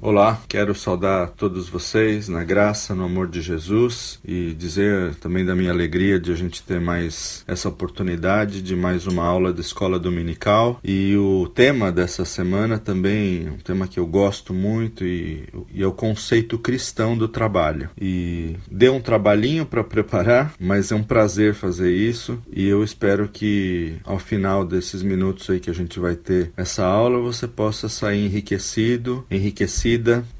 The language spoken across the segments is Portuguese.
Olá, quero saudar todos vocês na graça, no amor de Jesus e dizer também da minha alegria de a gente ter mais essa oportunidade de mais uma aula de escola dominical. E o tema dessa semana também, um tema que eu gosto muito e, e é o conceito cristão do trabalho. E deu um trabalhinho para preparar, mas é um prazer fazer isso e eu espero que ao final desses minutos aí que a gente vai ter essa aula você possa sair enriquecido, enriquecido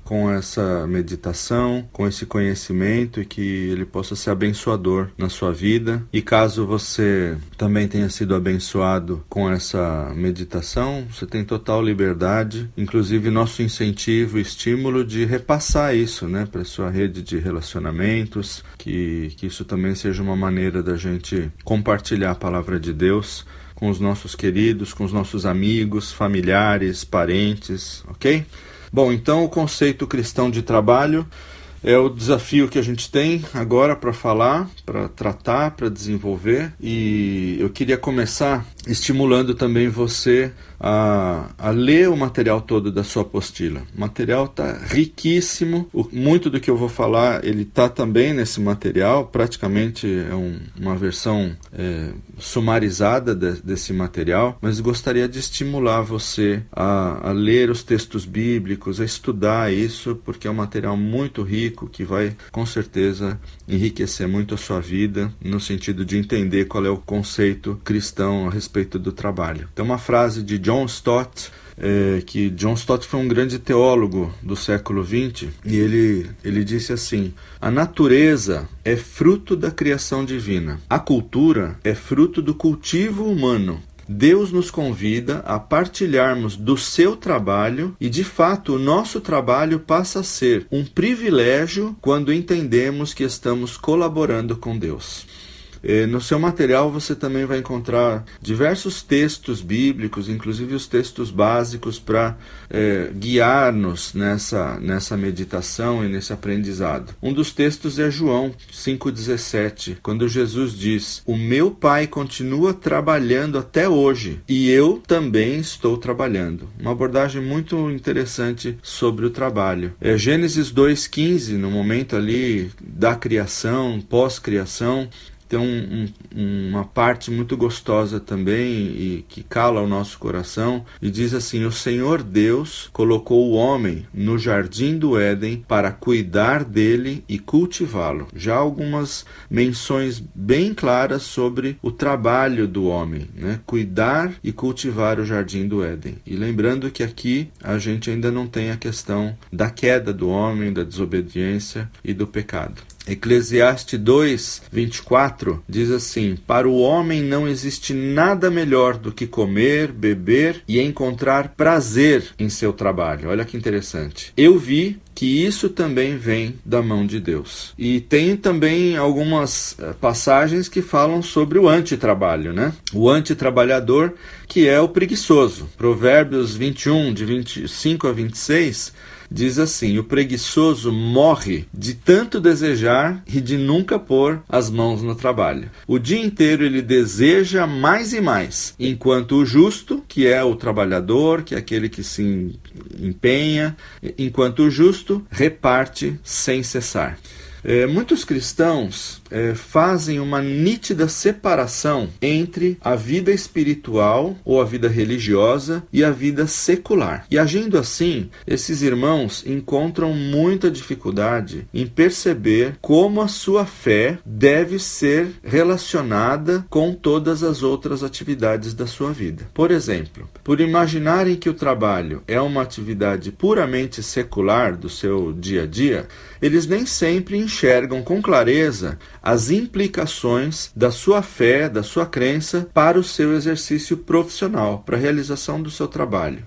com essa meditação, com esse conhecimento e que ele possa ser abençoador na sua vida. E caso você também tenha sido abençoado com essa meditação, você tem total liberdade, inclusive nosso incentivo e estímulo de repassar isso, né, para sua rede de relacionamentos, que que isso também seja uma maneira da gente compartilhar a palavra de Deus com os nossos queridos, com os nossos amigos, familiares, parentes, ok? Bom, então o conceito cristão de trabalho é o desafio que a gente tem agora para falar, para tratar, para desenvolver. E eu queria começar estimulando também você a, a, ler o material todo da sua apostila. O material está riquíssimo. O, muito do que eu vou falar ele está também nesse material. Praticamente é um, uma versão é, sumarizada de, desse material. Mas gostaria de estimular você a, a ler os textos bíblicos, a estudar isso, porque é um material muito rico que vai com certeza enriquecer muito a sua vida no sentido de entender qual é o conceito cristão a respeito do trabalho. Tem uma frase de John Stott, é, que John Stott foi um grande teólogo do século XX, e ele, ele disse assim: A natureza é fruto da criação divina, a cultura é fruto do cultivo humano. Deus nos convida a partilharmos do seu trabalho e, de fato, o nosso trabalho passa a ser um privilégio quando entendemos que estamos colaborando com Deus. Eh, no seu material você também vai encontrar diversos textos bíblicos, inclusive os textos básicos para é, guiar-nos nessa, nessa meditação e nesse aprendizado. Um dos textos é João 5,17, quando Jesus diz: O meu Pai continua trabalhando até hoje e eu também estou trabalhando. Uma abordagem muito interessante sobre o trabalho. É Gênesis 2,15, no momento ali da criação, pós-criação tem um, um, uma parte muito gostosa também e que cala o nosso coração e diz assim: O Senhor Deus colocou o homem no jardim do Éden para cuidar dele e cultivá-lo. Já algumas menções bem claras sobre o trabalho do homem, né? Cuidar e cultivar o jardim do Éden. E lembrando que aqui a gente ainda não tem a questão da queda do homem, da desobediência e do pecado. Eclesiastes 2, 24 diz assim: Para o homem não existe nada melhor do que comer, beber e encontrar prazer em seu trabalho. Olha que interessante. Eu vi que isso também vem da mão de Deus. E tem também algumas eh, passagens que falam sobre o antitrabalho, né? O antitrabalhador, que é o preguiçoso. Provérbios 21, de 25 a 26 diz assim: O preguiçoso morre de tanto desejar e de nunca pôr as mãos no trabalho. O dia inteiro ele deseja mais e mais, enquanto o justo, que é o trabalhador, que é aquele que se empenha, enquanto o justo reparte sem cessar. É, muitos cristãos é, fazem uma nítida separação entre a vida espiritual ou a vida religiosa e a vida secular. E agindo assim, esses irmãos encontram muita dificuldade em perceber como a sua fé deve ser relacionada com todas as outras atividades da sua vida. Por exemplo, por imaginarem que o trabalho é uma atividade puramente secular do seu dia a dia, eles nem sempre enxergam com clareza as implicações da sua fé, da sua crença para o seu exercício profissional, para a realização do seu trabalho.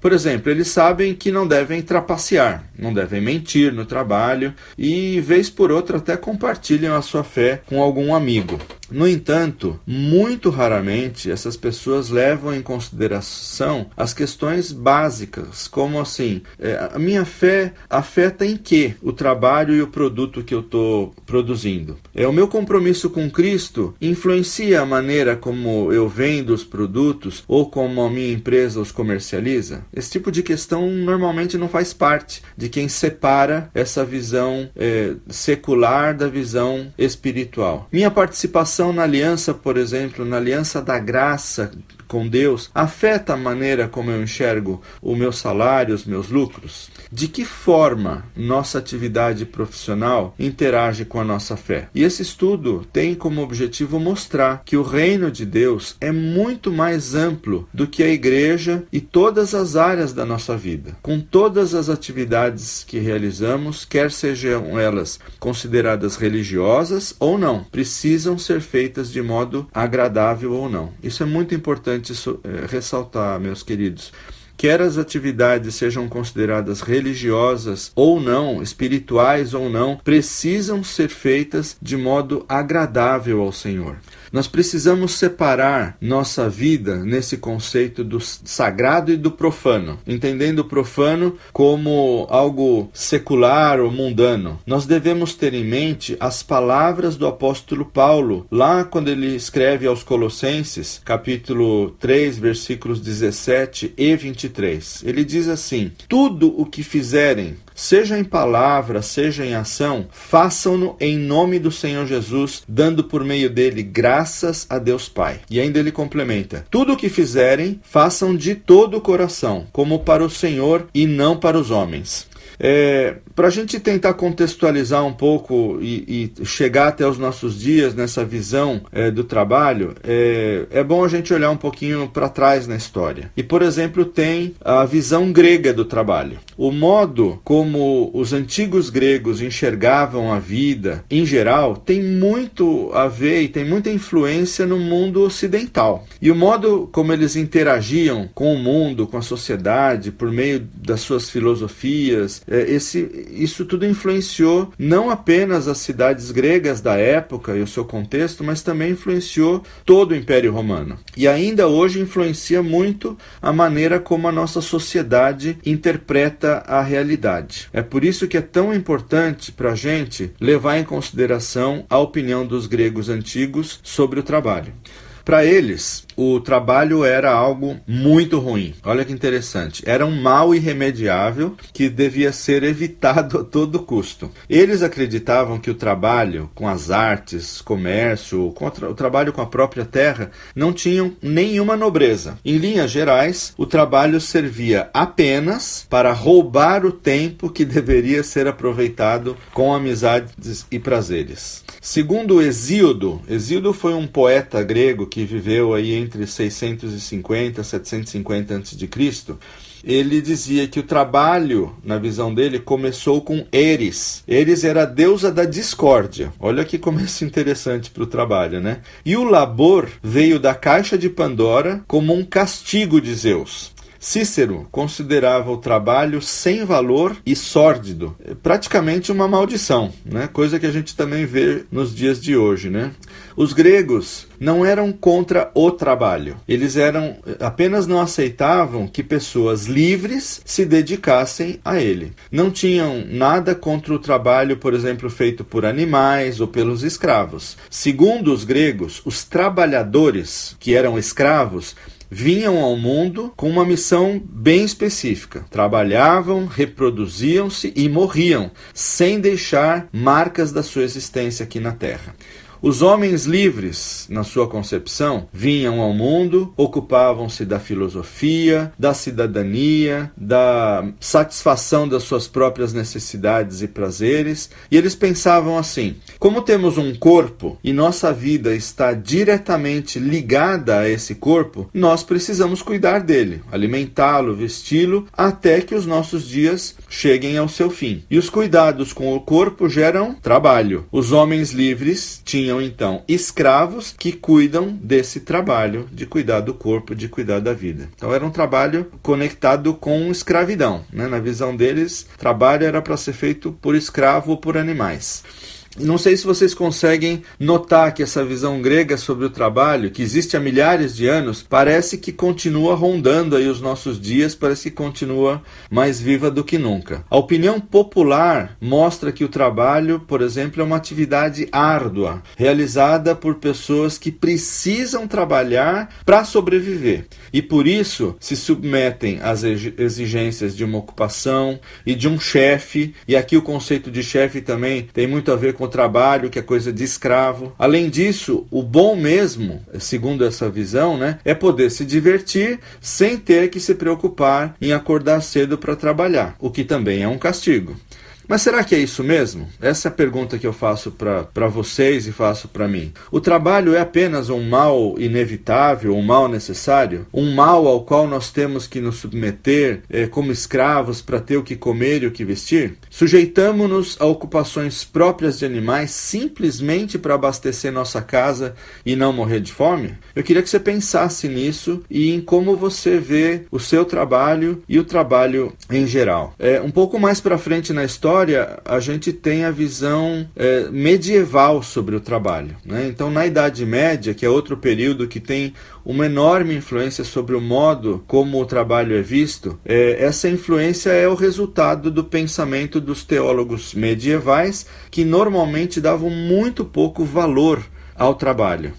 Por exemplo, eles sabem que não devem trapacear, não devem mentir no trabalho e, vez por outra, até compartilham a sua fé com algum amigo. No entanto, muito raramente essas pessoas levam em consideração as questões básicas, como assim, é, a minha fé afeta em que o trabalho e o produto que eu estou produzindo. É o meu compromisso com Cristo influencia a maneira como eu vendo os produtos ou como a minha empresa os comercializa. Esse tipo de questão normalmente não faz parte de quem separa essa visão é, secular da visão espiritual. Minha participação na aliança, por exemplo, na aliança da graça com Deus afeta a maneira como eu enxergo o meu salário, os meus lucros? De que forma nossa atividade profissional interage com a nossa fé? E esse estudo tem como objetivo mostrar que o reino de Deus é muito mais amplo do que a igreja e todas as áreas da nossa vida. Com todas as atividades que realizamos, quer sejam elas consideradas religiosas ou não, precisam ser feitas de modo agradável ou não. Isso é muito importante importante eh, ressaltar, meus queridos. Quer as atividades sejam consideradas religiosas ou não, espirituais ou não, precisam ser feitas de modo agradável ao Senhor. Nós precisamos separar nossa vida nesse conceito do sagrado e do profano, entendendo o profano como algo secular ou mundano. Nós devemos ter em mente as palavras do apóstolo Paulo, lá quando ele escreve aos Colossenses, capítulo 3, versículos 17 e 23. Ele diz assim: Tudo o que fizerem, seja em palavra, seja em ação, façam-no em nome do Senhor Jesus, dando por meio dele graças a Deus Pai. E ainda ele complementa: Tudo o que fizerem, façam de todo o coração, como para o Senhor e não para os homens. É, Para a gente tentar contextualizar um pouco e, e, chegar até os nossos dias nessa visão é, do trabalho, é, é bom a gente olhar um pouquinho para trás na história. E, por exemplo, tem a visão grega do trabalho. O modo como os antigos gregos enxergavam a vida, em geral, tem muito a ver e tem muita influência no mundo ocidental. E o modo como eles interagiam com o mundo, com a sociedade, por meio das suas filosofias, esse, isso tudo influenciou não apenas as cidades gregas da época e o seu contexto, mas também influenciou todo o Império Romano. E ainda hoje influencia muito a maneira como a nossa sociedade interpreta a realidade. É por isso que é tão importante para a gente levar em consideração a opinião dos gregos antigos sobre o trabalho. Para eles, o trabalho era algo muito ruim. Olha que interessante. Era um mal irremediável que devia ser evitado a todo custo. Eles acreditavam que o trabalho com as artes, comércio, o trabalho com a própria terra não tinham nenhuma nobreza. Em linhas gerais, o trabalho servia apenas para roubar o tempo que deveria ser aproveitado com amizades e prazeres. Segundo Hesíodo, Hesíodo foi um poeta grego que viveu aí entre 650 e 750 a.C., ele dizia que o trabalho, na visão dele, começou com Eris. Eris era a deusa da discórdia. Olha que começo interessante para o trabalho, né? E o labor veio da caixa de Pandora como um castigo de Zeus. Cícero considerava o trabalho sem valor e sórdido, praticamente uma maldição, né? coisa que a gente também vê nos dias de hoje. Né? Os gregos não eram contra o trabalho, eles eram apenas não aceitavam que pessoas livres se dedicassem a ele. Não tinham nada contra o trabalho, por exemplo, feito por animais ou pelos escravos. Segundo os gregos, os trabalhadores que eram escravos vinham ao mundo com uma missão bem específica. Trabalhavam, reproduziam-se e morriam, sem deixar marcas da sua existência aqui na Terra. Os homens livres, na sua concepção, vinham ao mundo, ocupavam-se da filosofia, da cidadania, da satisfação das suas próprias necessidades e prazeres, e eles pensavam assim: como temos um corpo e nossa vida está diretamente ligada a esse corpo, nós precisamos cuidar dele, alimentá-lo, vesti-lo, até que os nossos dias cheguem ao seu fim. E os cuidados com o corpo geram trabalho. Os homens livres tinham tinham então escravos que cuidam desse trabalho de cuidar do corpo, de cuidar da vida. Então era um trabalho conectado com escravidão. Né? Na visão deles, trabalho era para ser feito por escravo ou por animais. Não sei se vocês conseguem notar que essa visão grega sobre o trabalho, que existe há milhares de anos, parece que continua rondando aí os nossos dias, parece que continua mais viva do que nunca. A opinião popular mostra que o trabalho, por exemplo, é uma atividade árdua, realizada por pessoas que precisam trabalhar para sobreviver e por isso se submetem às exigências de uma ocupação e de um chefe. E aqui o conceito de chefe também tem muito a ver com trabalho, que é coisa de escravo. Além disso, o bom mesmo, segundo essa visão, né, é poder se divertir sem ter que se preocupar em acordar cedo para trabalhar, o que também é um castigo. Mas será que é isso mesmo? Essa é a pergunta que eu faço para vocês e faço para mim. O trabalho é apenas um mal inevitável, um mal necessário? Um mal ao qual nós temos que nos submeter eh, como escravos para ter o que comer e o que vestir? Sujeitamos-nos a ocupações próprias de animais simplesmente para abastecer nossa casa e não morrer de fome? Eu queria que você pensasse nisso e em como você vê o seu trabalho e o trabalho em geral. É, um pouco mais para frente na história, história, a gente tem a visão é, medieval sobre o trabalho. Né? Então, na Idade Média, que é outro período que tem uma enorme influência sobre o modo como o trabalho é visto, é, essa influência é o resultado do pensamento dos teólogos medievais, que normalmente davam muito pouco valor ao trabalho.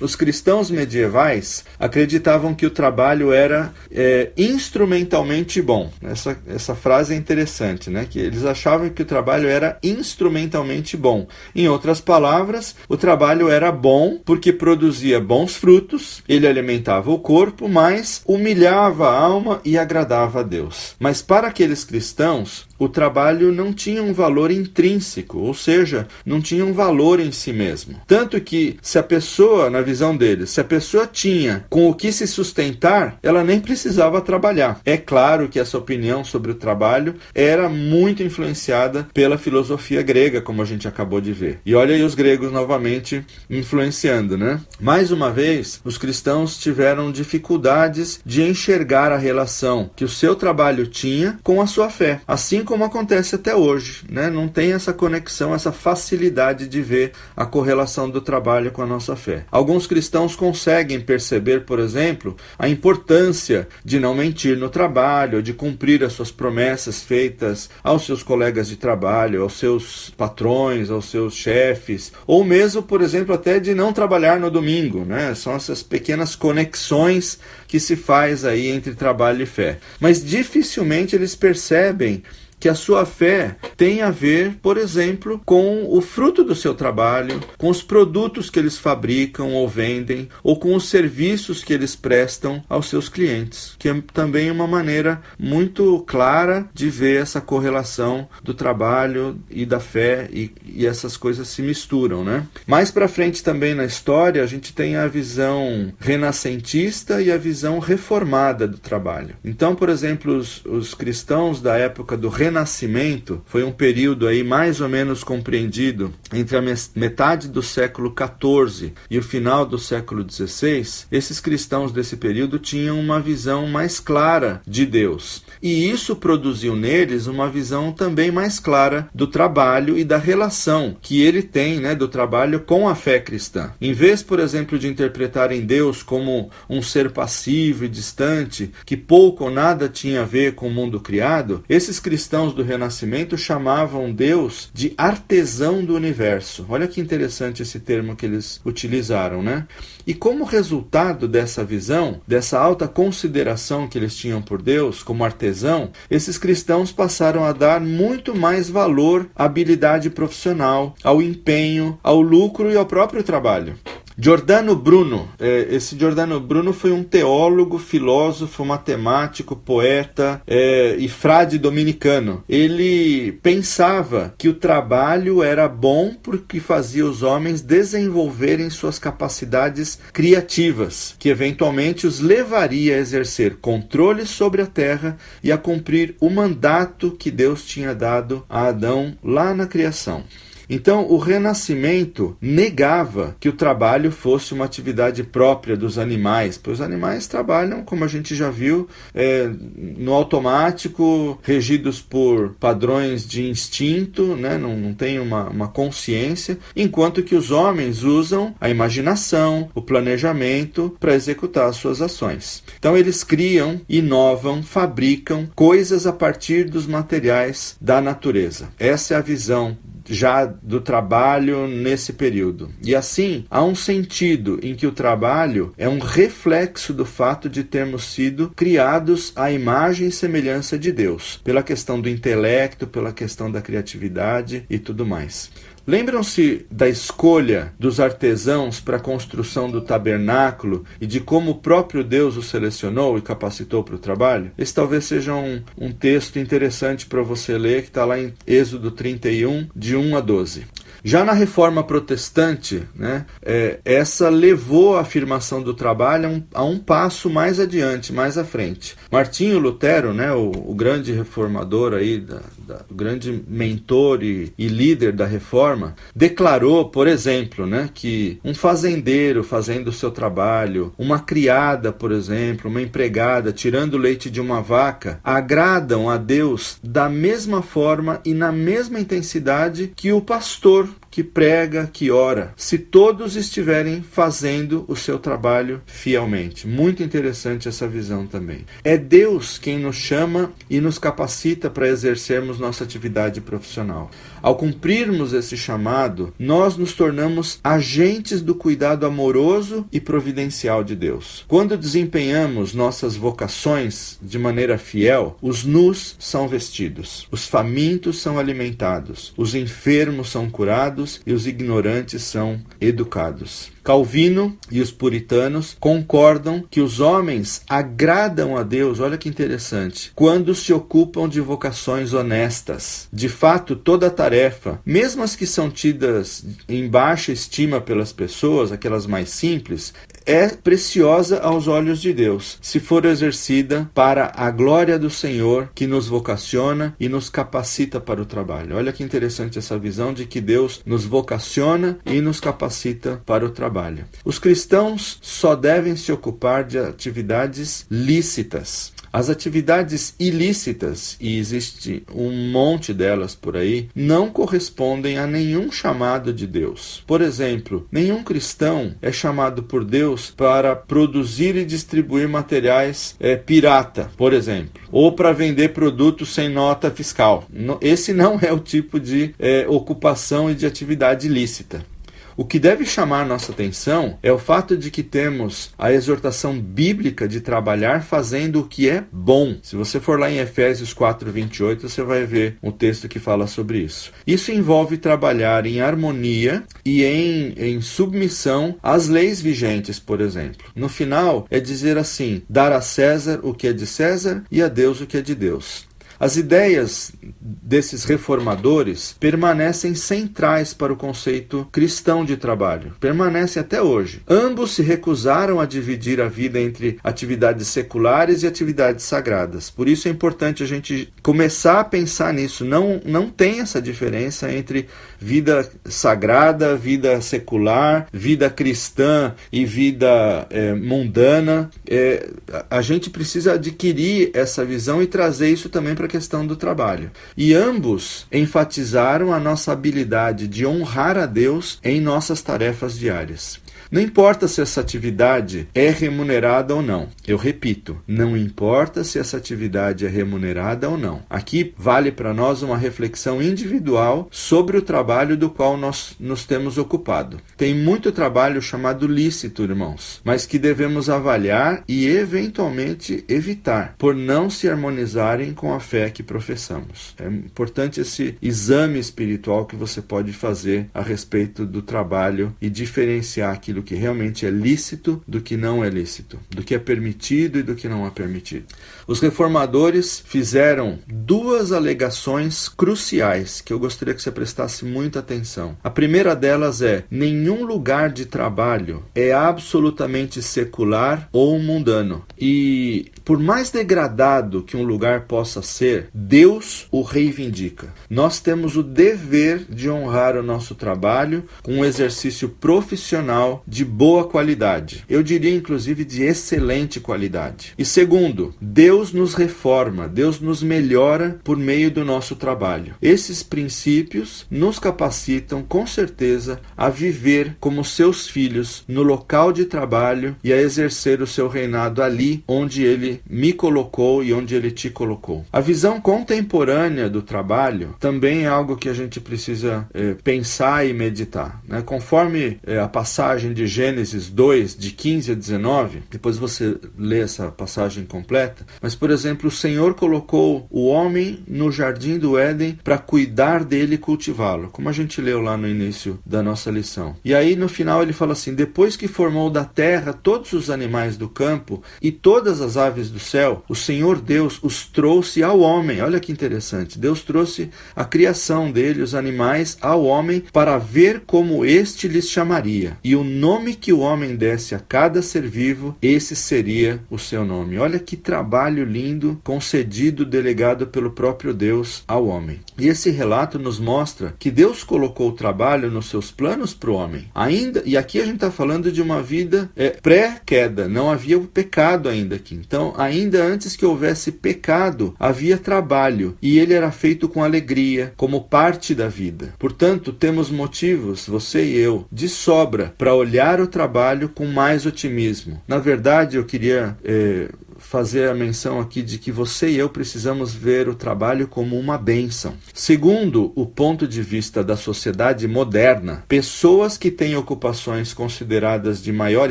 Os cristãos medievais acreditavam que o trabalho era é, instrumentalmente bom. Essa, essa frase é interessante, né? Que eles achavam que o trabalho era instrumentalmente bom. Em outras palavras, o trabalho era bom porque produzia bons frutos, ele alimentava o corpo, mas humilhava a alma e agradava a Deus. Mas para aqueles cristãos, o trabalho não tinha um valor intrínseco, ou seja, não tinha um valor em si mesmo. Tanto que, se a pessoa, na visão deles, se a pessoa tinha com o que se sustentar, ela nem precisava trabalhar. É claro que essa opinião sobre o trabalho era muito influenciada pela filosofia grega, como a gente acabou de ver. E olha aí os gregos novamente influenciando, né? Mais uma vez, os cristãos tiveram dificuldades de enxergar a relação que o seu trabalho tinha com a sua fé. Assim como como acontece até hoje, né? Não tem essa conexão, essa facilidade de ver a correlação do trabalho com a nossa fé. Alguns cristãos conseguem perceber, por exemplo, a importância de não mentir no trabalho, de cumprir as suas promessas feitas aos seus colegas de trabalho, aos seus patrões, aos seus chefes, ou mesmo, por exemplo, até de não trabalhar no domingo, né? São essas pequenas conexões que se faz aí entre trabalho e fé. Mas dificilmente eles percebem que a sua fé tem a ver, por exemplo, com o fruto do seu trabalho, com os produtos que eles fabricam ou vendem, ou com os serviços que eles prestam aos seus clientes, que é também uma maneira muito clara de ver essa correlação do trabalho e da fé e, e essas coisas se misturam, né? Mais para frente também na história a gente tem a visão renascentista e a visão reformada do trabalho. Então, por exemplo, os, os cristãos da época do Renascimento Renascimento foi um período aí mais ou menos compreendido entre a metade do século XIV e o final do século XVI. Esses cristãos desse período tinham uma visão mais clara de Deus. E isso produziu neles uma visão também mais clara do trabalho e da relação que ele tem né, do trabalho com a fé cristã. Em vez, por exemplo, de interpretarem Deus como um ser passivo e distante, que pouco ou nada tinha a ver com o mundo criado, esses cristãos do Renascimento chamavam Deus de artesão do universo. Olha que interessante esse termo que eles utilizaram, né? E como resultado dessa visão, dessa alta consideração que eles tinham por Deus como artesão, esses cristãos passaram a dar muito mais valor à habilidade profissional, ao empenho, ao lucro e ao próprio trabalho. Giordano Bruno, é, esse Giordano Bruno foi um teólogo, filósofo, matemático, poeta é, e frade dominicano. Ele pensava que o trabalho era bom porque fazia os homens desenvolverem suas capacidades criativas, que eventualmente os levaria a exercer controle sobre a terra e a cumprir o mandato que Deus tinha dado a Adão lá na criação. Então, o renascimento negava que o trabalho fosse uma atividade própria dos animais, pois os animais trabalham, como a gente já viu, é, no automático, regidos por padrões de instinto, né? não, não tem uma, uma consciência, enquanto que os homens usam a imaginação, o planejamento para executar suas ações. Então, eles criam, inovam, fabricam coisas a partir dos materiais da natureza. Essa é a visão já do trabalho nesse período. E assim, há um sentido em que o trabalho é um reflexo do fato de termos sido criados à imagem e semelhança de Deus, pela questão do intelecto, pela questão da criatividade e tudo mais. Lembram-se da escolha dos artesãos para a construção do tabernáculo e de como o próprio Deus os selecionou e capacitou para o trabalho? Esse talvez seja um, um texto interessante para você ler, que está lá em Êxodo 31, de 1 a 12. Já na reforma protestante, né, é, essa levou a afirmação do trabalho a um, a um, passo mais adiante, mais à frente. Martinho Lutero, né, o, o grande reformador aí, da, da, grande mentor e, e, líder da reforma, declarou, por exemplo, né, que um fazendeiro fazendo o seu trabalho, uma criada, por exemplo, uma empregada tirando o leite de uma vaca, agradam a Deus da mesma forma e na mesma intensidade que o pastor que prega, que ora, se todos estiverem fazendo o seu trabalho fielmente. Muito interessante essa visão também. É Deus quem nos chama e nos capacita para exercermos nossa atividade profissional. Ao cumprirmos esse chamado, nós nos tornamos agentes do cuidado amoroso e providencial de Deus. Quando desempenhamos nossas vocações de maneira fiel, os nus são vestidos, os famintos são alimentados, os enfermos são curados e os ignorantes são educados. Calvino e os puritanos concordam que os homens agradam a Deus, olha que interessante, quando se ocupam de vocações honestas. De fato, toda tarefa, mesmo as que são tidas em baixa estima pelas pessoas, aquelas mais simples, é preciosa aos olhos de Deus, se for exercida para a glória do Senhor que nos vocaciona e nos capacita para o trabalho. Olha que interessante essa visão de que Deus nos vocaciona e nos capacita para o trabalho. Os cristãos só devem se ocupar de atividades lícitas. As atividades ilícitas, e existe um monte delas por aí, não correspondem a nenhum chamado de Deus. Por exemplo, nenhum cristão é chamado por Deus para produzir e distribuir materiais é, pirata, por exemplo, ou para vender produtos sem nota fiscal. Esse não é o tipo de é, ocupação e de atividade ilícita. O que deve chamar nossa atenção é o fato de que temos a exortação bíblica de trabalhar fazendo o que é bom. Se você for lá em Efésios 4:28, você vai ver um texto que fala sobre isso. Isso envolve trabalhar em harmonia e em, em submissão às leis vigentes, por exemplo. No final, é dizer assim: dar a César o que é de César e a Deus o que é de Deus. As ideias desses reformadores permanecem centrais para o conceito cristão de trabalho, permanecem até hoje. Ambos se recusaram a dividir a vida entre atividades seculares e atividades sagradas. Por isso é importante a gente começar a pensar nisso. Não, não tem essa diferença entre vida sagrada, vida secular, vida cristã e vida é, mundana. É, a gente precisa adquirir essa visão e trazer isso também para questão do trabalho. E ambos enfatizaram a nossa habilidade de honrar a Deus em nossas tarefas diárias. Não importa se essa atividade é remunerada ou não. Eu repito, não importa se essa atividade é remunerada ou não. Aqui vale para nós uma reflexão individual sobre o trabalho do qual nós nos temos ocupado. Tem muito trabalho chamado lícito, irmãos, mas que devemos avaliar e eventualmente evitar, por não se harmonizarem com a fé que professamos. É importante esse exame espiritual que você pode fazer a respeito do trabalho e diferenciar aquilo daquilo que realmente é lícito do que não é lícito, do que é permitido e do que não é permitido. Os reformadores fizeram duas alegações cruciais que eu gostaria que você prestasse muita atenção. A primeira delas é: nenhum lugar de trabalho é absolutamente secular ou mundano. E por mais degradado que um lugar possa ser, Deus o reivindica. Nós temos o dever de honrar o nosso trabalho com um exercício profissional de boa qualidade. Eu diria, inclusive, de excelente qualidade. E segundo, Deus nos reforma, Deus nos melhora por meio do nosso trabalho. Esses princípios nos capacitam, com certeza, a viver como seus filhos no local de trabalho e a exercer o seu reinado ali onde ele me colocou e onde ele te colocou. A visão contemporânea do trabalho também é algo que a gente precisa é, pensar e meditar. Né? Conforme é, a passagem de Gênesis 2, de 15 a 19, depois você lê essa passagem completa, mas por exemplo, o Senhor colocou o homem no jardim do Éden para cuidar dele e cultivá-lo, como a gente leu lá no início da nossa lição. E aí no final ele fala assim: depois que formou da terra todos os animais do campo e todas as aves do céu, o Senhor Deus os trouxe ao homem. Olha que interessante. Deus trouxe a criação dele, os animais, ao homem para ver como este lhes chamaria. E o nome que o homem desse a cada ser vivo, esse seria o seu nome. Olha que trabalho lindo concedido, delegado pelo próprio Deus ao homem. E esse relato nos mostra que Deus colocou o trabalho nos seus planos para o homem. Ainda, e aqui a gente está falando de uma vida é, pré-queda, não havia o pecado ainda aqui. Então, ainda antes que houvesse pecado, havia trabalho, e ele era feito com alegria, como parte da vida. Portanto, temos motivos, você e eu, de sobra para olhar o trabalho com mais otimismo. Na verdade, eu queria. Eh, fazer a menção aqui de que você e eu precisamos ver o trabalho como uma bênção. Segundo o ponto de vista da sociedade moderna, pessoas que têm ocupações consideradas de maior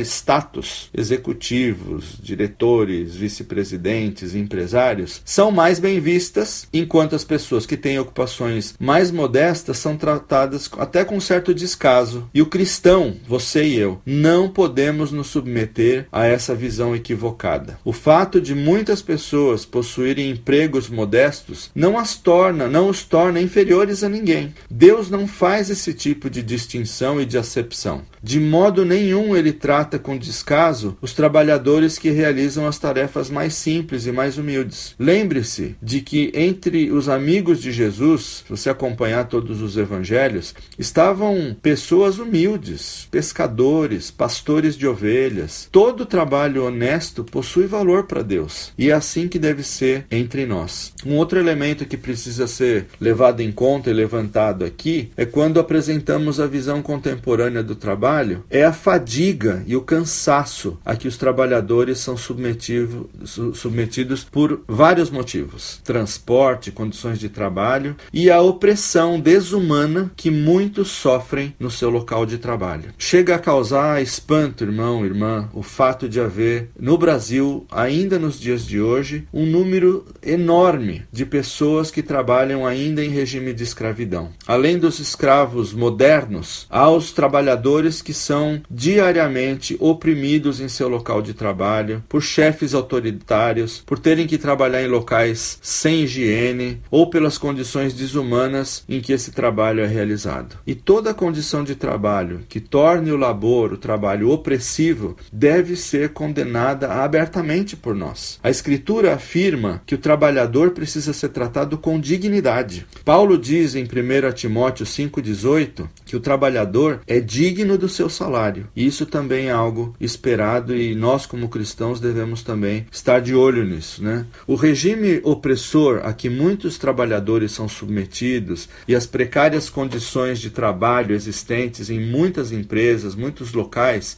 status, executivos, diretores, vice-presidentes, empresários, são mais bem vistas, enquanto as pessoas que têm ocupações mais modestas são tratadas até com certo descaso. E o cristão, você e eu, não podemos nos submeter a essa visão equivocada. O fato fato de muitas pessoas possuírem empregos modestos não as torna, não os torna inferiores a ninguém. Deus não faz esse tipo de distinção e de acepção. De modo nenhum ele trata com descaso os trabalhadores que realizam as tarefas mais simples e mais humildes. Lembre-se de que entre os amigos de Jesus, se você acompanhar todos os evangelhos, estavam pessoas humildes, pescadores, pastores de ovelhas. Todo trabalho honesto possui valor para Deus. E é assim que deve ser entre nós. Um outro elemento que precisa ser levado em conta e levantado aqui é quando apresentamos a visão contemporânea do trabalho, é a fadiga e o cansaço a que os trabalhadores são submetidos por vários motivos: transporte, condições de trabalho e a opressão desumana que muitos sofrem no seu local de trabalho. Chega a causar espanto, irmão, irmã, o fato de haver no Brasil ainda ainda nos dias de hoje um número enorme de pessoas que trabalham ainda em regime de escravidão. Além dos escravos modernos, há os trabalhadores que são diariamente oprimidos em seu local de trabalho por chefes autoritários, por terem que trabalhar em locais sem higiene ou pelas condições desumanas em que esse trabalho é realizado. E toda condição de trabalho que torne o labor, o trabalho opressivo, deve ser condenada abertamente por nós. A Escritura afirma que o trabalhador precisa ser tratado com dignidade. Paulo diz em 1 Timóteo 5,18 que o trabalhador é digno do seu salário. Isso também é algo esperado e nós, como cristãos, devemos também estar de olho nisso. Né? O regime opressor a que muitos trabalhadores são submetidos e as precárias condições de trabalho existentes em muitas empresas, muitos locais,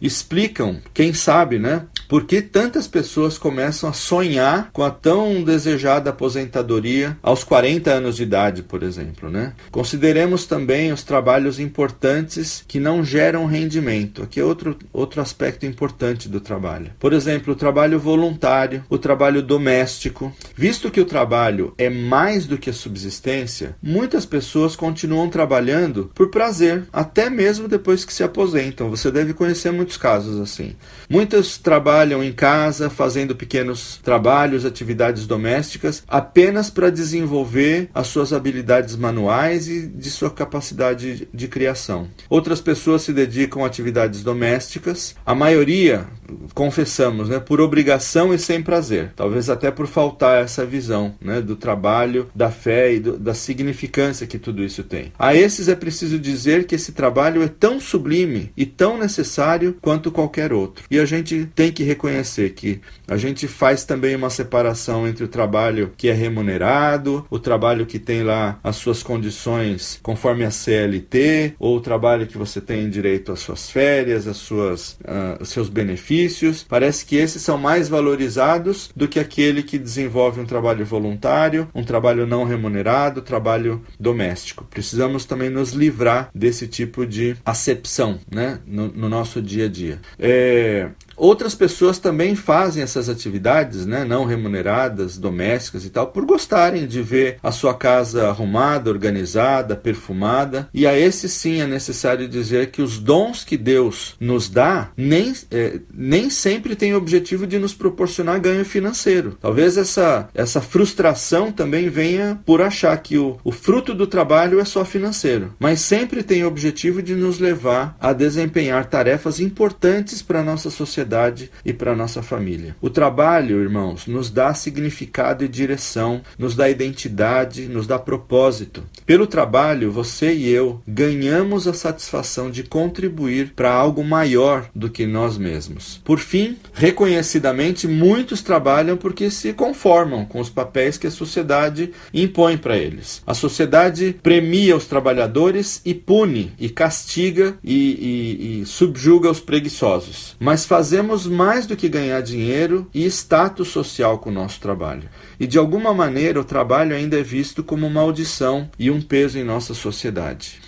explicam, quem sabe, né? Por que tantas pessoas começam a sonhar com a tão desejada aposentadoria aos 40 anos de idade, por exemplo, né? Consideremos também os trabalhos importantes que não geram rendimento. Aqui é outro, outro aspecto importante do trabalho. Por exemplo, o trabalho voluntário, o trabalho doméstico. Visto que o trabalho é mais do que a subsistência, muitas pessoas continuam trabalhando por prazer, até mesmo depois que se aposentam. Você deve conhecer muitos casos assim. Muitos trabalham em casa, fazendo pequenos trabalhos, atividades domésticas, apenas para desenvolver as suas habilidades manuais e de sua capacidade de criação. Outras pessoas se dedicam a atividades domésticas, a maioria, confessamos, né, por obrigação e sem prazer, talvez até por faltar essa visão né, do trabalho, da fé e do, da significância que tudo isso tem. A esses é preciso dizer que esse trabalho é tão sublime e tão necessário quanto qualquer outro. E a gente tem que reconhecer que a gente faz também uma separação entre o trabalho que é remunerado, o trabalho que tem lá as suas condições conforme a CLT, ou o trabalho que você tem direito às suas férias, às suas, uh, seus benefícios. Parece que esses são mais valorizados do que aquele que desenvolve um trabalho voluntário, um trabalho não remunerado, trabalho doméstico. Precisamos também nos livrar desse tipo de acepção né, no, no nosso dia a dia. É, Outras pessoas também fazem essas atividades, né, não remuneradas, domésticas e tal, por gostarem de ver a sua casa arrumada, organizada, perfumada. E a esse sim é necessário dizer que os dons que Deus nos dá nem, é, nem sempre têm o objetivo de nos proporcionar ganho financeiro. Talvez essa, essa frustração também venha por achar que o, o fruto do trabalho é só financeiro, mas sempre tem o objetivo de nos levar a desempenhar tarefas importantes para a nossa sociedade sociedade e para nossa família. O trabalho, irmãos, nos dá significado e direção, nos dá identidade, nos dá propósito. Pelo trabalho, você e eu ganhamos a satisfação de contribuir para algo maior do que nós mesmos. Por fim, reconhecidamente, muitos trabalham porque se conformam com os papéis que a sociedade impõe para eles. A sociedade premia os trabalhadores e pune e castiga e, e, e subjuga os preguiçosos. Mas fazer fazemos mais do que ganhar dinheiro e status social com o nosso trabalho. E de alguma maneira o trabalho ainda é visto como maldição e um peso em nossa sociedade.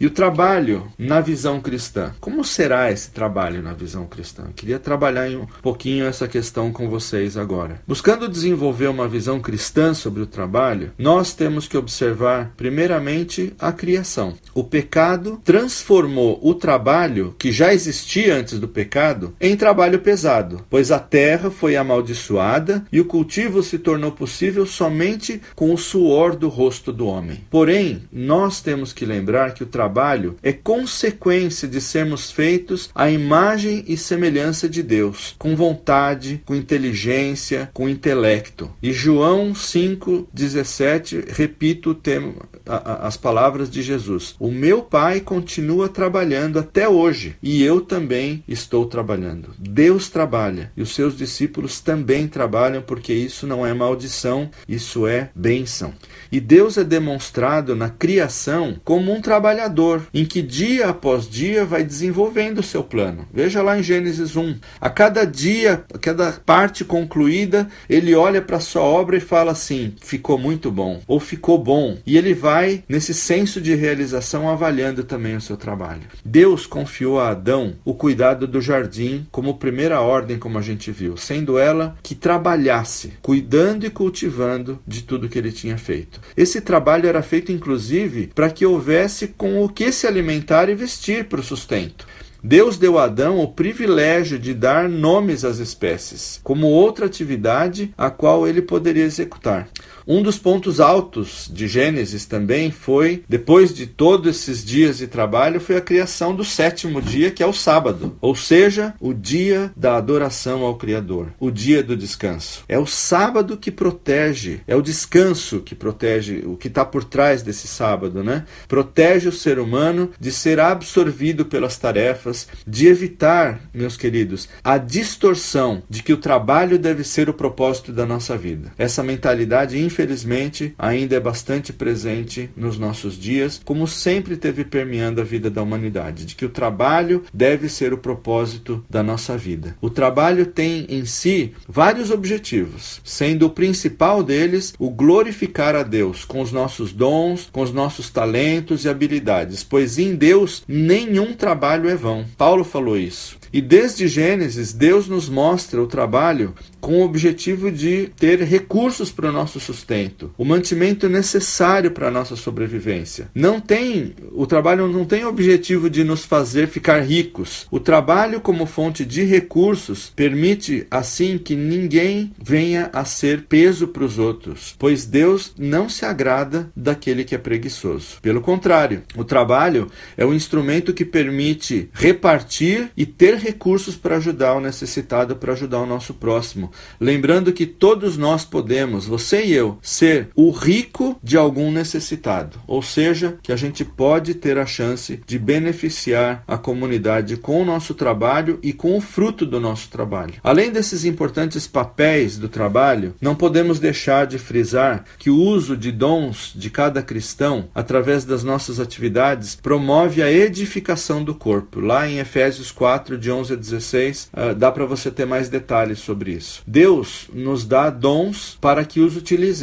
E o trabalho na visão cristã. Como será esse trabalho na visão cristã? Eu queria trabalhar um pouquinho essa questão com vocês agora. Buscando desenvolver uma visão cristã sobre o trabalho, nós temos que observar, primeiramente, a criação. O pecado transformou o trabalho, que já existia antes do pecado, em trabalho pesado, pois a terra foi amaldiçoada e o cultivo se tornou possível somente com o suor do rosto do homem. Porém, nós temos que lembrar que o trabalho trabalho é consequência de sermos feitos à imagem e semelhança de Deus, com vontade, com inteligência, com intelecto. E João 5:17, repito o tema, as palavras de Jesus: O meu Pai continua trabalhando até hoje e eu também estou trabalhando. Deus trabalha e os seus discípulos também trabalham porque isso não é maldição, isso é bênção. E Deus é demonstrado na criação como um trabalhador em que dia após dia vai desenvolvendo o seu plano. Veja lá em Gênesis 1. A cada dia, a cada parte concluída, ele olha para sua obra e fala assim: ficou muito bom, ou ficou bom. E ele vai, nesse senso de realização, avaliando também o seu trabalho. Deus confiou a Adão o cuidado do jardim como primeira ordem, como a gente viu, sendo ela que trabalhasse, cuidando e cultivando de tudo que ele tinha feito. Esse trabalho era feito, inclusive, para que houvesse com o que se alimentar e vestir para o sustento. Deus deu a Adão o privilégio de dar nomes às espécies, como outra atividade a qual ele poderia executar. Um dos pontos altos de Gênesis também foi, depois de todos esses dias de trabalho, foi a criação do sétimo dia, que é o sábado, ou seja, o dia da adoração ao Criador, o dia do descanso. É o sábado que protege, é o descanso que protege, o que está por trás desse sábado, né? Protege o ser humano de ser absorvido pelas tarefas, de evitar, meus queridos, a distorção de que o trabalho deve ser o propósito da nossa vida. Essa mentalidade, infelizmente, infelizmente ainda é bastante presente nos nossos dias, como sempre teve permeando a vida da humanidade, de que o trabalho deve ser o propósito da nossa vida. O trabalho tem em si vários objetivos, sendo o principal deles o glorificar a Deus com os nossos dons, com os nossos talentos e habilidades, pois em Deus nenhum trabalho é vão. Paulo falou isso. E desde Gênesis, Deus nos mostra o trabalho com o objetivo de ter recursos para o nosso sustento, o mantimento necessário para a nossa sobrevivência. Não tem, o trabalho não tem o objetivo de nos fazer ficar ricos. O trabalho como fonte de recursos permite assim que ninguém venha a ser peso para os outros, pois Deus não se agrada daquele que é preguiçoso. Pelo contrário, o trabalho é um instrumento que permite repartir e ter recursos para ajudar o necessitado, para ajudar o nosso próximo. Lembrando que todos nós podemos, você e eu, ser o rico de algum necessitado. Ou seja, que a gente pode ter a chance de beneficiar a comunidade com o nosso trabalho e com o fruto do nosso trabalho. Além desses importantes papéis do trabalho, não podemos deixar de frisar que o uso de dons de cada cristão, através das nossas atividades, promove a edificação do corpo. Lá em Efésios 4, de 11 a 16, uh, dá para você ter mais detalhes sobre isso. Deus nos dá dons para que os utilizemos.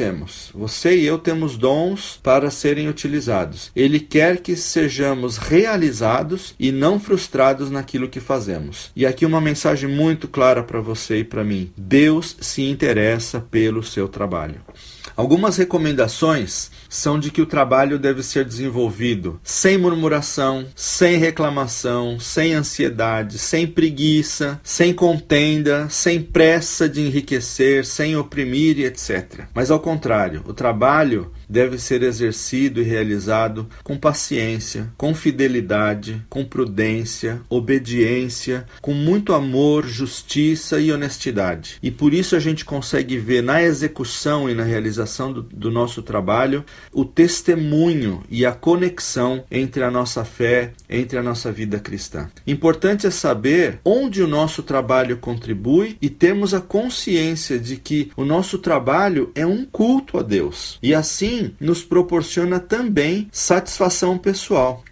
Você e eu temos dons para serem utilizados. Ele quer que sejamos realizados e não frustrados naquilo que fazemos. E aqui uma mensagem muito clara para você e para mim: Deus se interessa pelo seu trabalho. Algumas recomendações são de que o trabalho deve ser desenvolvido sem murmuração, sem reclamação, sem ansiedade, sem preguiça, sem contenda, sem pressa de enriquecer, sem oprimir etc. Mas ao contrário, o trabalho deve ser exercido e realizado com paciência, com fidelidade, com prudência, obediência, com muito amor, justiça e honestidade. E por isso a gente consegue ver na execução e na realização do, do nosso trabalho o testemunho e a conexão entre a nossa fé, entre a nossa vida cristã. Importante é saber onde o nosso trabalho contribui e termos a consciência de que o nosso trabalho é um culto a Deus. E assim nos proporciona também satisfação pessoal.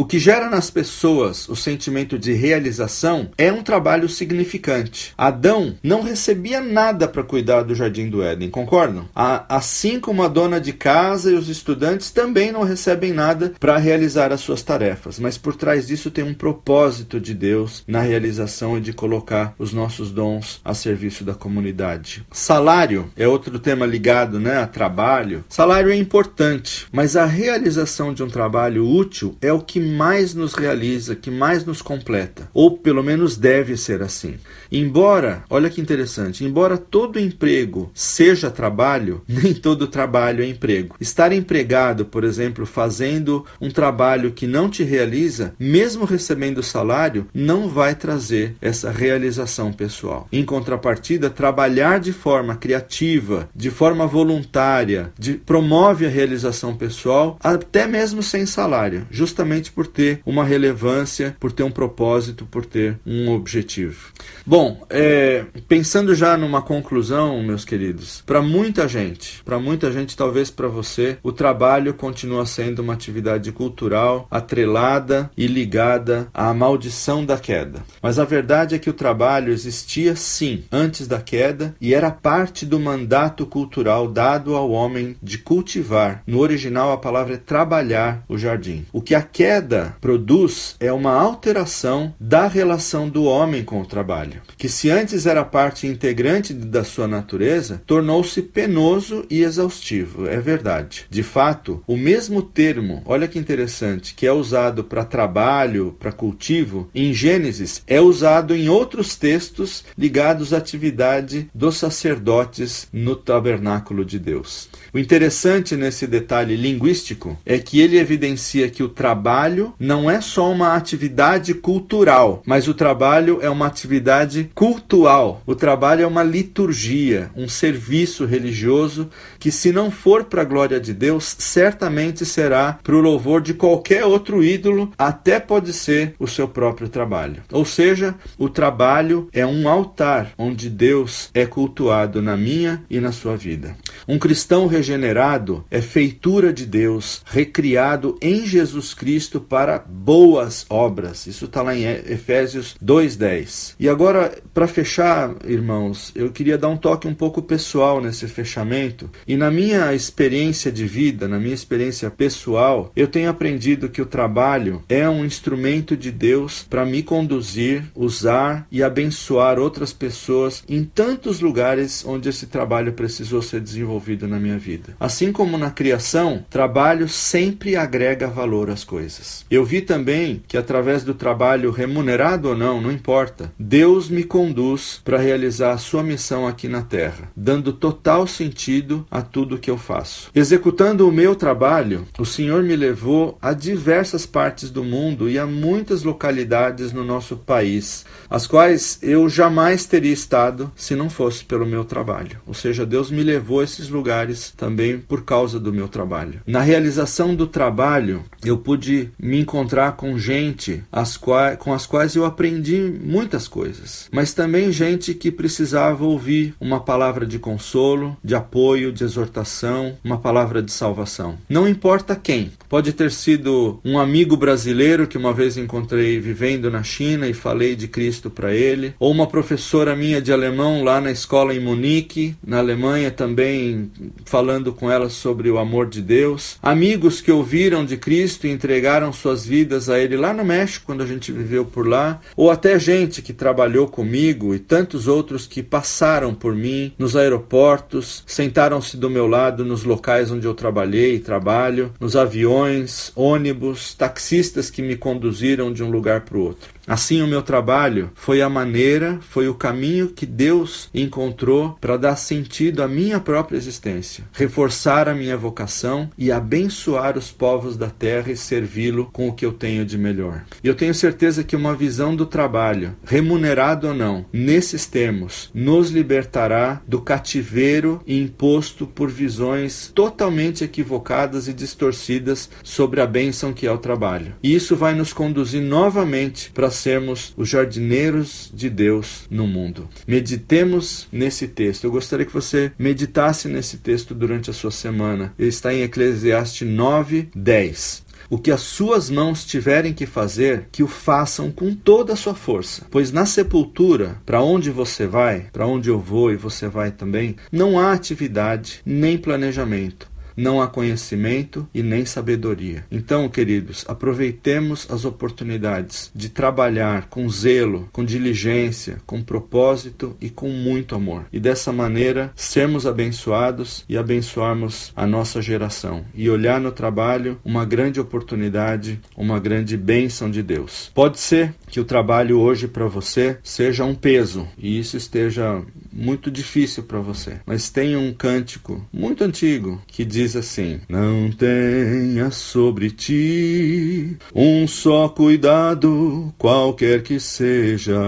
O que gera nas pessoas o sentimento de realização é um trabalho significante. Adão não recebia nada para cuidar do jardim do Éden, concordam? Assim como a dona de casa e os estudantes também não recebem nada para realizar as suas tarefas, mas por trás disso tem um propósito de Deus na realização e de colocar os nossos dons a serviço da comunidade. Salário é outro tema ligado né, a trabalho. Salário é importante, mas a realização de um trabalho útil é o que mais nos realiza, que mais nos completa, ou pelo menos deve ser assim. Embora, olha que interessante, embora todo emprego seja trabalho, nem todo trabalho é emprego. Estar empregado, por exemplo, fazendo um trabalho que não te realiza, mesmo recebendo salário, não vai trazer essa realização pessoal. Em contrapartida, trabalhar de forma criativa, de forma voluntária, de, promove a realização pessoal, até mesmo sem salário, justamente por ter uma relevância, por ter um propósito, por ter um objetivo. Bom, é, pensando já numa conclusão, meus queridos, para muita gente, para muita gente, talvez para você, o trabalho continua sendo uma atividade cultural atrelada e ligada à maldição da queda. Mas a verdade é que o trabalho existia sim antes da queda e era parte do mandato cultural dado ao homem de cultivar. No original, a palavra é trabalhar o jardim. O que a queda produz é uma alteração da relação do homem com o trabalho que se antes era parte integrante da sua natureza, tornou-se penoso e exaustivo. É verdade. De fato, o mesmo termo, olha que interessante, que é usado para trabalho, para cultivo, em Gênesis, é usado em outros textos ligados à atividade dos sacerdotes no tabernáculo de Deus. O interessante nesse detalhe linguístico é que ele evidencia que o trabalho trabalho não é só uma atividade cultural, mas o trabalho é uma atividade cultual. O trabalho é uma liturgia, um serviço religioso que, se não for para a glória de Deus, certamente será para o louvor de qualquer outro ídolo, até pode ser o seu próprio trabalho. Ou seja, o trabalho é um altar onde Deus é cultuado na minha e na sua vida. Um cristão regenerado é feitura de Deus, recriado em Jesus Cristo para boas obras. Isso está lá em Efésios 2:10. E agora, para fechar, irmãos, eu queria dar um toque um pouco pessoal nesse fechamento. E na minha experiência de vida, na minha experiência pessoal, eu tenho aprendido que o trabalho é um instrumento de Deus para me conduzir, usar e abençoar outras pessoas em tantos lugares onde esse trabalho precisou ser desenvolvido na minha vida. Assim como na criação, trabalho sempre agrega valor às coisas. Eu vi também que através do trabalho remunerado ou não, não importa, Deus me conduz para realizar a sua missão aqui na terra, dando total sentido a tudo que eu faço. Executando o meu trabalho, o Senhor me levou a diversas partes do mundo e a muitas localidades no nosso país, as quais eu jamais teria estado se não fosse pelo meu trabalho. Ou seja, Deus me levou a esses lugares também por causa do meu trabalho. Na realização do trabalho, eu pude me encontrar com gente as quais, com as quais eu aprendi muitas coisas, mas também gente que precisava ouvir uma palavra de consolo, de apoio, de exortação, uma palavra de salvação. Não importa quem, pode ter sido um amigo brasileiro que uma vez encontrei vivendo na China e falei de Cristo para ele, ou uma professora minha de alemão lá na escola em Munique, na Alemanha, também falando com ela sobre o amor de Deus, amigos que ouviram de Cristo e entregaram suas vidas a Ele lá no México, quando a gente viveu por lá, ou até gente que trabalhou comigo e tantos outros que passaram por mim nos aeroportos, sentaram-se do meu lado nos locais onde eu trabalhei e trabalho, nos aviões, ônibus, taxistas que me conduziram de um lugar para o outro. Assim, o meu trabalho foi a maneira, foi o caminho que Deus encontrou para dar sentido à minha própria existência, reforçar a minha vocação e abençoar os povos da terra e servi-lo com o que eu tenho de melhor. E eu tenho certeza que uma visão do trabalho, remunerado ou não, nesses termos, nos libertará do cativeiro imposto por visões totalmente equivocadas e distorcidas sobre a bênção que é o trabalho. E isso vai nos conduzir novamente para sermos os jardineiros de Deus no mundo. Meditemos nesse texto. Eu gostaria que você meditasse nesse texto durante a sua semana. Ele está em Eclesiastes 9, 10. O que as suas mãos tiverem que fazer, que o façam com toda a sua força. Pois na sepultura, para onde você vai, para onde eu vou e você vai também, não há atividade nem planejamento não há conhecimento e nem sabedoria. Então, queridos, aproveitemos as oportunidades de trabalhar com zelo, com diligência, com propósito e com muito amor. E dessa maneira sermos abençoados e abençoarmos a nossa geração e olhar no trabalho uma grande oportunidade, uma grande bênção de Deus. Pode ser que o trabalho hoje para você seja um peso e isso esteja muito difícil para você. Mas tem um cântico muito antigo que diz assim: Não tenha sobre ti um só cuidado, qualquer que seja,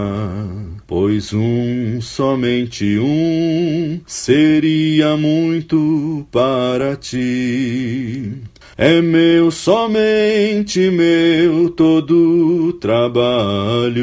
pois um, somente um, seria muito para ti. É meu, somente meu, todo trabalho.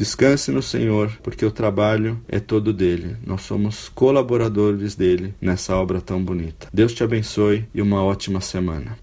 Descanse no Senhor, porque o trabalho é todo dele. Nós somos colaboradores dele nessa obra tão bonita. Deus te abençoe e uma ótima semana.